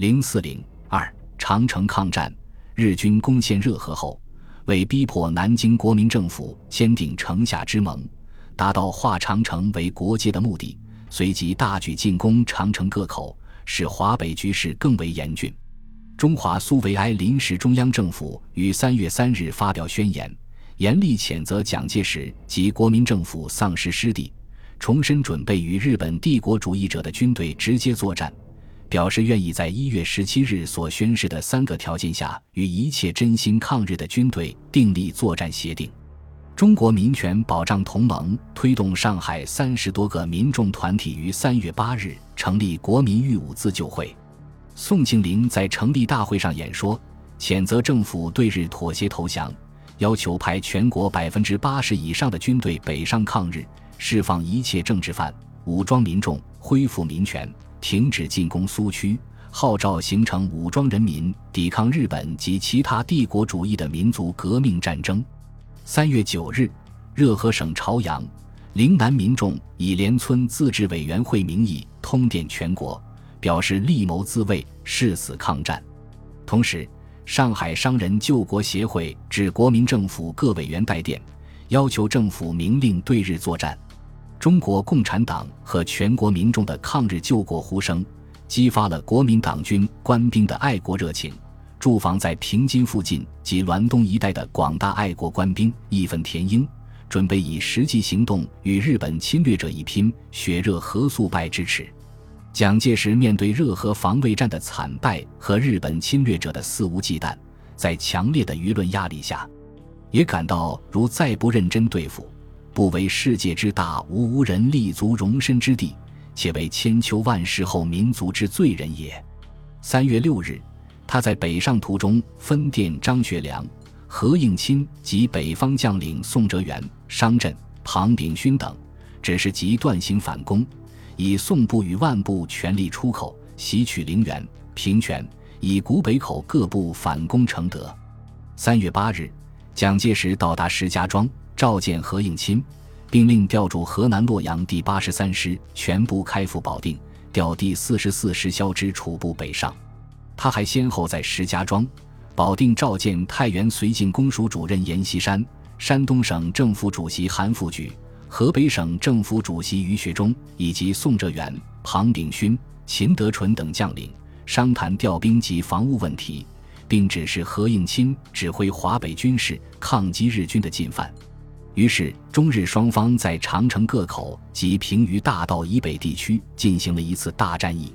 零四零二长城抗战，日军攻陷热河后，为逼迫南京国民政府签订城下之盟，达到化长城为国界的目的，随即大举进攻长城各口，使华北局势更为严峻。中华苏维埃临时中央政府于三月三日发表宣言，严厉谴责蒋介石及国民政府丧失失地，重申准备与日本帝国主义者的军队直接作战。表示愿意在一月十七日所宣示的三个条件下，与一切真心抗日的军队订立作战协定。中国民权保障同盟推动上海三十多个民众团体于三月八日成立国民御武自救会。宋庆龄在成立大会上演说，谴责政府对日妥协投降，要求派全国百分之八十以上的军队北上抗日，释放一切政治犯，武装民众，恢复民权。停止进攻苏区，号召形成武装人民抵抗日本及其他帝国主义的民族革命战争。三月九日，热河省朝阳、陵南民众以连村自治委员会名义通电全国，表示力谋自卫、誓死抗战。同时，上海商人救国协会致国民政府各委员代电，要求政府明令对日作战。中国共产党和全国民众的抗日救国呼声，激发了国民党军官兵的爱国热情。驻防在平津附近及滦东一带的广大爱国官兵义愤填膺，准备以实际行动与日本侵略者一拼，血热何速败之耻。蒋介石面对热河防卫战的惨败和日本侵略者的肆无忌惮，在强烈的舆论压力下，也感到如再不认真对付。不为世界之大，无无人立足容身之地，且为千秋万世后民族之罪人也。三月六日，他在北上途中分电张学良、何应钦及北方将领宋哲元、商震、庞炳勋等，只是即断行反攻，以宋部与万部全力出口，袭取陵园、平泉，以古北口各部反攻承德。三月八日，蒋介石到达石家庄。召见何应钦，并令调驻河南洛阳第八十三师全部开赴保定，调第四十四师肖之楚部北上。他还先后在石家庄、保定召见太原绥靖公署主任阎锡山、山东省政府主席韩复榘、河北省政府主席于学忠以及宋哲元、庞炳勋、秦德纯等将领，商谈调兵及防务问题，并指示何应钦指挥华北军事，抗击日军的进犯。于是，中日双方在长城各口及平舆大道以北地区进行了一次大战役，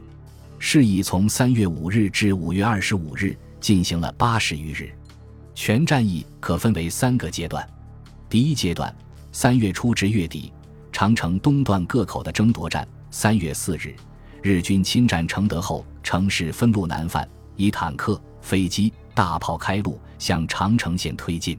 事役从三月五日至五月二十五日进行了八十余日。全战役可分为三个阶段。第一阶段，三月初至月底，长城东段各口的争夺战。三月四日，日军侵占承德后，城市分路南犯，以坦克、飞机、大炮开路，向长城线推进。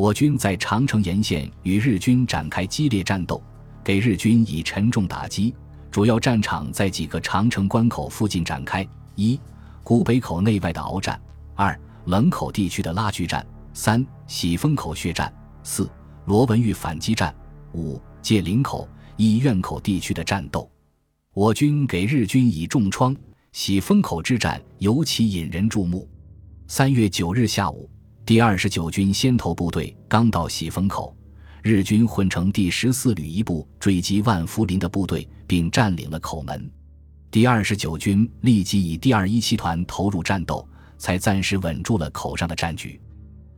我军在长城沿线与日军展开激烈战斗，给日军以沉重打击。主要战场在几个长城关口附近展开：一、古北口内外的鏖战；二、冷口地区的拉锯战；三、喜峰口血战；四、罗文峪反击战；五、界岭口、医院口地区的战斗。我军给日军以重创，喜峰口之战尤其引人注目。三月九日下午。第二十九军先头部队刚到喜峰口，日军混成第十四旅一部追击万福林的部队，并占领了口门。第二十九军立即以第二一七团投入战斗，才暂时稳住了口上的战局。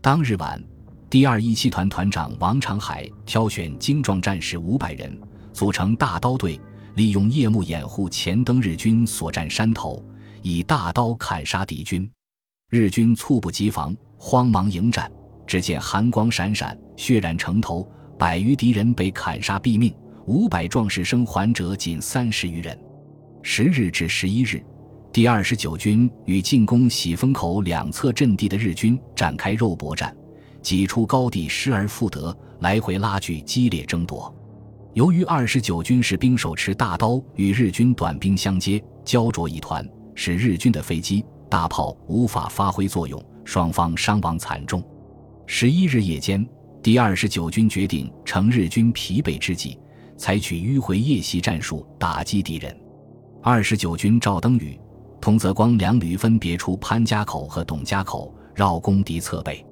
当日晚，第二一七团团长王长海挑选精壮战士五百人，组成大刀队，利用夜幕掩护前登日军所占山头，以大刀砍杀敌军。日军猝不及防。慌忙迎战，只见寒光闪闪，血染城头，百余敌人被砍杀毙命，五百壮士生还者仅三十余人。十日至十一日，第二十九军与进攻喜峰口两侧阵地的日军展开肉搏战，几处高地失而复得，来回拉锯，激烈争夺。由于二十九军士兵手持大刀与日军短兵相接，焦灼一团，使日军的飞机、大炮无法发挥作用。双方伤亡惨重。十一日夜间，第二十九军决定乘日军疲惫之际，采取迂回夜袭战术打击敌人。二十九军赵登禹、童泽光两旅分别出潘家口和董家口，绕攻敌侧背。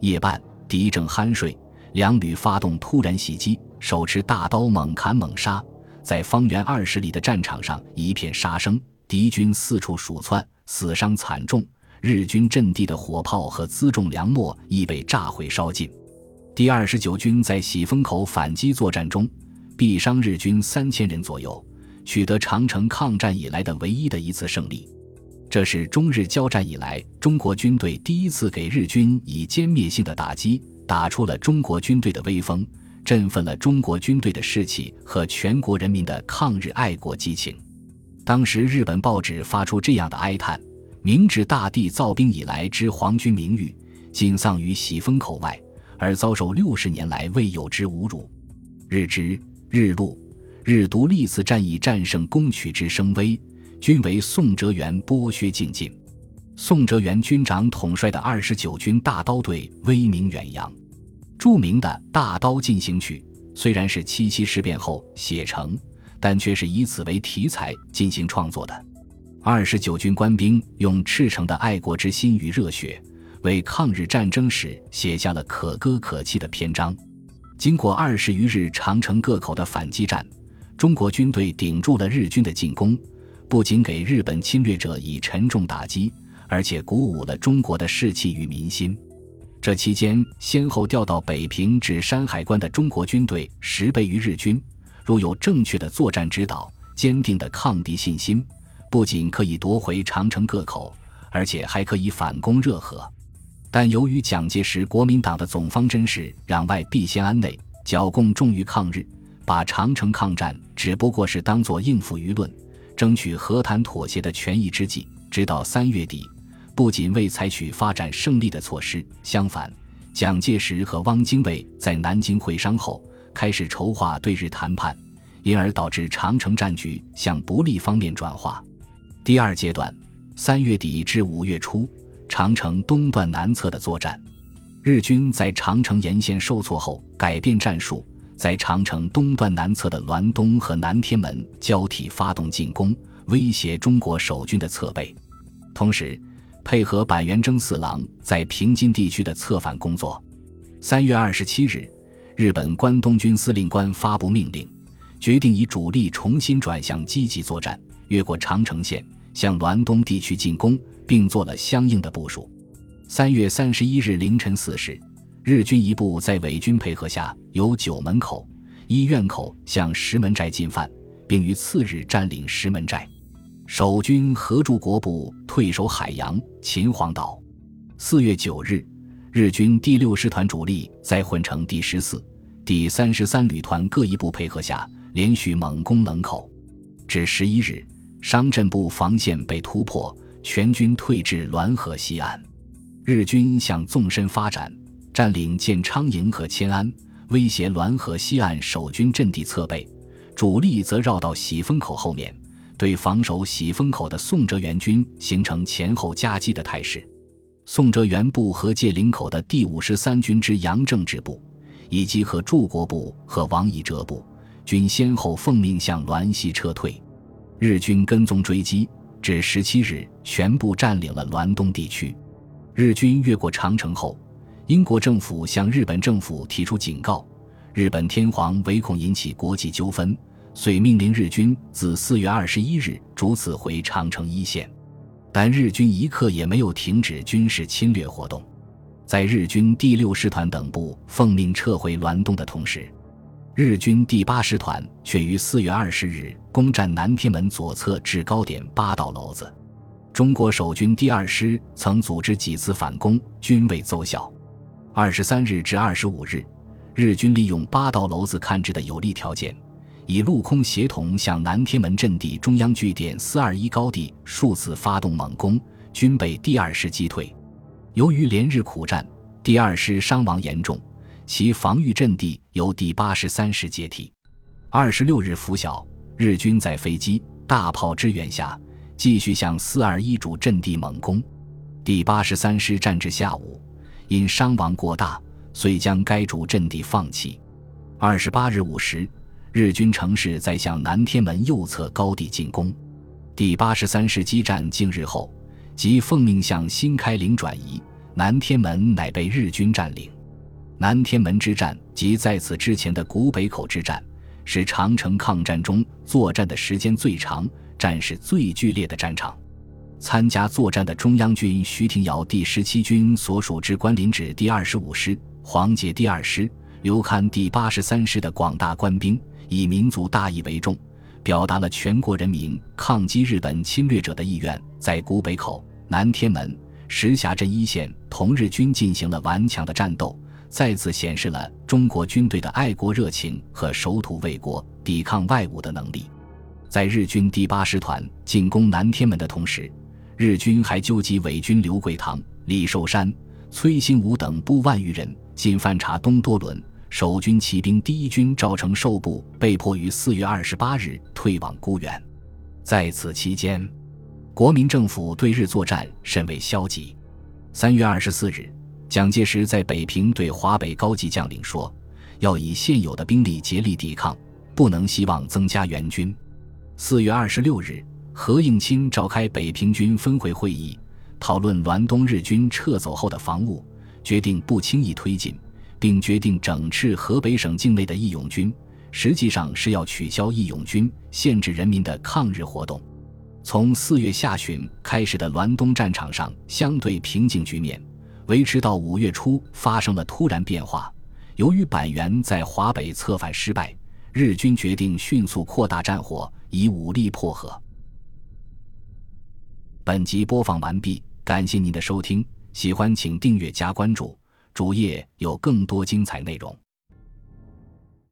夜半，敌正酣睡，两旅发动突然袭击，手持大刀猛砍猛杀，在方圆二十里的战场上一片杀声，敌军四处鼠窜，死伤惨重。日军阵地的火炮和辎重粮秣亦被炸毁烧尽。第二十九军在喜峰口反击作战中，毙伤日军三千人左右。取得长城抗战以来的唯一的一次胜利，这是中日交战以来中国军队第一次给日军以歼灭性的打击，打出了中国军队的威风，振奋了中国军队的士气和全国人民的抗日爱国激情。当时日本报纸发出这样的哀叹：“明治大帝造兵以来之皇军名誉，仅丧于喜峰口外，而遭受六十年来未有之侮辱。”日之日陆。日独历次战役战胜攻取之声威，均为宋哲元剥削尽尽。宋哲元军长统帅的二十九军大刀队威名远扬。著名的大刀进行曲虽然是七七事变后写成，但却是以此为题材进行创作的。二十九军官兵用赤诚的爱国之心与热血，为抗日战争史写下了可歌可泣的篇章。经过二十余日长城各口的反击战。中国军队顶住了日军的进攻，不仅给日本侵略者以沉重打击，而且鼓舞了中国的士气与民心。这期间，先后调到北平至山海关的中国军队十倍于日军。如有正确的作战指导、坚定的抗敌信心，不仅可以夺回长城各口，而且还可以反攻热河。但由于蒋介石国民党的总方针是攘外必先安内，剿共重于抗日。把长城抗战只不过是当作应付舆论、争取和谈妥协的权宜之计。直到三月底，不仅未采取发展胜利的措施，相反，蒋介石和汪精卫在南京会商后，开始筹划对日谈判，因而导致长城战局向不利方面转化。第二阶段，三月底至五月初，长城东段南侧的作战，日军在长城沿线受挫后，改变战术。在长城东段南侧的滦东和南天门交替发动进攻，威胁中国守军的侧背，同时配合板垣征四郎在平津地区的策反工作。三月二十七日，日本关东军司令官发布命令，决定以主力重新转向积极作战，越过长城线向滦东地区进攻，并做了相应的部署。三月三十一日凌晨四时。日军一部在伪军配合下，由九门口、医院口向石门寨进犯，并于次日占领石门寨。守军合助国部退守海洋、秦皇岛。四月九日，日军第六师团主力在混成第十四、第三十三旅团各一部配合下，连续猛攻冷口。至十一日，商镇部防线被突破，全军退至滦河西岸。日军向纵深发展。占领建昌营和迁安，威胁滦河西岸守军阵地侧背；主力则绕到喜峰口后面，对防守喜峰口的宋哲元军形成前后夹击的态势。宋哲元部和界岭口的第五十三军之杨正之部，以及和柱国部和王以哲部，均先后奉命向滦西撤退。日军跟踪追击，至十七日全部占领了滦东地区。日军越过长城后。英国政府向日本政府提出警告，日本天皇唯恐引起国际纠纷，遂命令日军自四月二十一日逐次回长城一线。但日军一刻也没有停止军事侵略活动，在日军第六师团等部奉命撤回滦东的同时，日军第八师团却于四月二十日攻占南天门左侧制高点八道楼子。中国守军第二师曾组织几次反攻，均未奏效。二十三日至二十五日，日军利用八道楼子看制的有利条件，以陆空协同向南天门阵地中央据点四二一高地数次发动猛攻，均被第二师击退。由于连日苦战，第二师伤亡严重，其防御阵地由第八十三师接替。二十六日拂晓，日军在飞机、大炮支援下，继续向四二一主阵地猛攻。第八十三师战至下午。因伤亡过大，遂将该主阵地放弃。二十八日午时，日军乘势在向南天门右侧高地进攻。第八十三师激战近日后，即奉命向新开岭转移，南天门乃被日军占领。南天门之战及在此之前的古北口之战，是长城抗战中作战的时间最长、战事最剧烈的战场。参加作战的中央军徐廷瑶第十七军所属之关林指第二十五师、黄杰第二师、刘戡第八十三师的广大官兵，以民族大义为重，表达了全国人民抗击日本侵略者的意愿，在古北口、南天门、石匣镇一线同日军进行了顽强的战斗。再次显示了中国军队的爱国热情和守土卫国、抵抗外侮的能力。在日军第八师团进攻南天门的同时，日军还纠集伪军刘桂堂、李寿山、崔新武等部万余人进犯察东多伦。守军骑兵第一军赵承寿部被迫于四月二十八日退往沽源。在此期间，国民政府对日作战甚为消极。三月二十四日。蒋介石在北平对华北高级将领说：“要以现有的兵力竭力抵抗，不能希望增加援军。”四月二十六日，何应钦召开北平军分会会议，讨论滦东日军撤走后的防务，决定不轻易推进，并决定整治河北省境内的义勇军，实际上是要取消义勇军，限制人民的抗日活动。从四月下旬开始的滦东战场上相对平静局面。维持到五月初，发生了突然变化。由于板垣在华北策反失败，日军决定迅速扩大战火，以武力破河。本集播放完毕，感谢您的收听，喜欢请订阅加关注，主页有更多精彩内容。